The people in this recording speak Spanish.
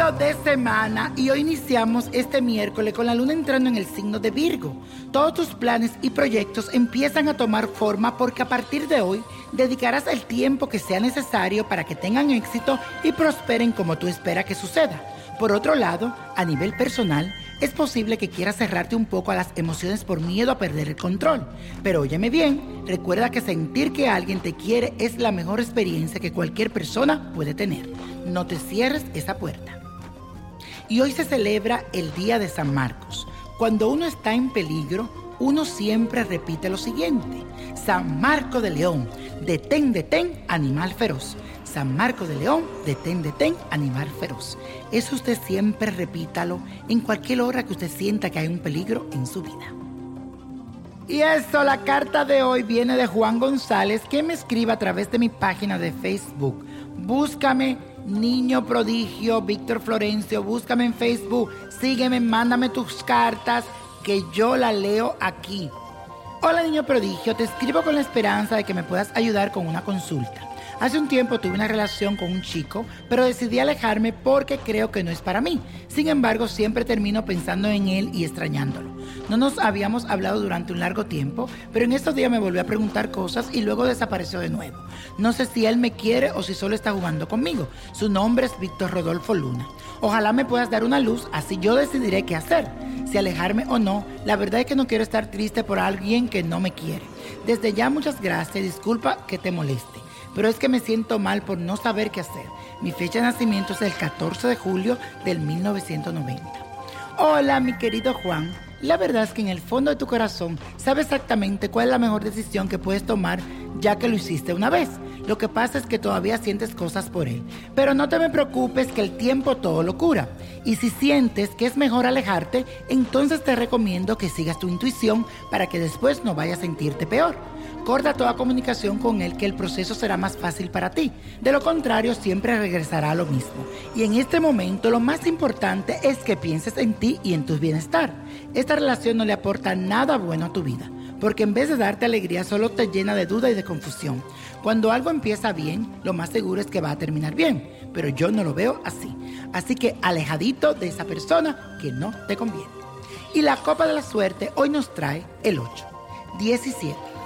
Ombliguito de semana y hoy iniciamos este miércoles con la luna entrando en el signo de Virgo. Todos tus planes y proyectos empiezan a tomar forma porque a partir de hoy dedicarás el tiempo que sea necesario para que tengan éxito y prosperen como tú esperas que suceda. Por otro lado, a nivel personal, es posible que quieras cerrarte un poco a las emociones por miedo a perder el control. Pero óyeme bien, recuerda que sentir que alguien te quiere es la mejor experiencia que cualquier persona puede tener. No te cierres esa puerta. Y hoy se celebra el Día de San Marcos. Cuando uno está en peligro, uno siempre repite lo siguiente. San Marco de León, detén, detén, animal feroz. San Marco de León, detén, detén, animal feroz. Eso usted siempre repítalo en cualquier hora que usted sienta que hay un peligro en su vida. Y eso, la carta de hoy viene de Juan González, que me escribe a través de mi página de Facebook. Búscame, niño prodigio, Víctor Florencio, búscame en Facebook, sígueme, mándame tus cartas, que yo la leo aquí. Hola niño prodigio, te escribo con la esperanza de que me puedas ayudar con una consulta. Hace un tiempo tuve una relación con un chico, pero decidí alejarme porque creo que no es para mí. Sin embargo, siempre termino pensando en él y extrañándolo. No nos habíamos hablado durante un largo tiempo, pero en estos días me volvió a preguntar cosas y luego desapareció de nuevo. No sé si él me quiere o si solo está jugando conmigo. Su nombre es Víctor Rodolfo Luna. Ojalá me puedas dar una luz, así yo decidiré qué hacer. Si alejarme o no, la verdad es que no quiero estar triste por alguien que no me quiere. Desde ya muchas gracias, disculpa que te moleste pero es que me siento mal por no saber qué hacer. Mi fecha de nacimiento es el 14 de julio del 1990. Hola, mi querido Juan. La verdad es que en el fondo de tu corazón sabes exactamente cuál es la mejor decisión que puedes tomar ya que lo hiciste una vez. Lo que pasa es que todavía sientes cosas por él. Pero no te me preocupes que el tiempo todo lo cura. Y si sientes que es mejor alejarte, entonces te recomiendo que sigas tu intuición para que después no vayas a sentirte peor. Corta toda comunicación con él que el proceso será más fácil para ti. De lo contrario, siempre regresará a lo mismo. Y en este momento lo más importante es que pienses en ti y en tu bienestar. Esta relación no le aporta nada bueno a tu vida, porque en vez de darte alegría solo te llena de duda y de confusión. Cuando algo empieza bien, lo más seguro es que va a terminar bien, pero yo no lo veo así. Así que alejadito de esa persona que no te conviene. Y la copa de la suerte hoy nos trae el 8, 17.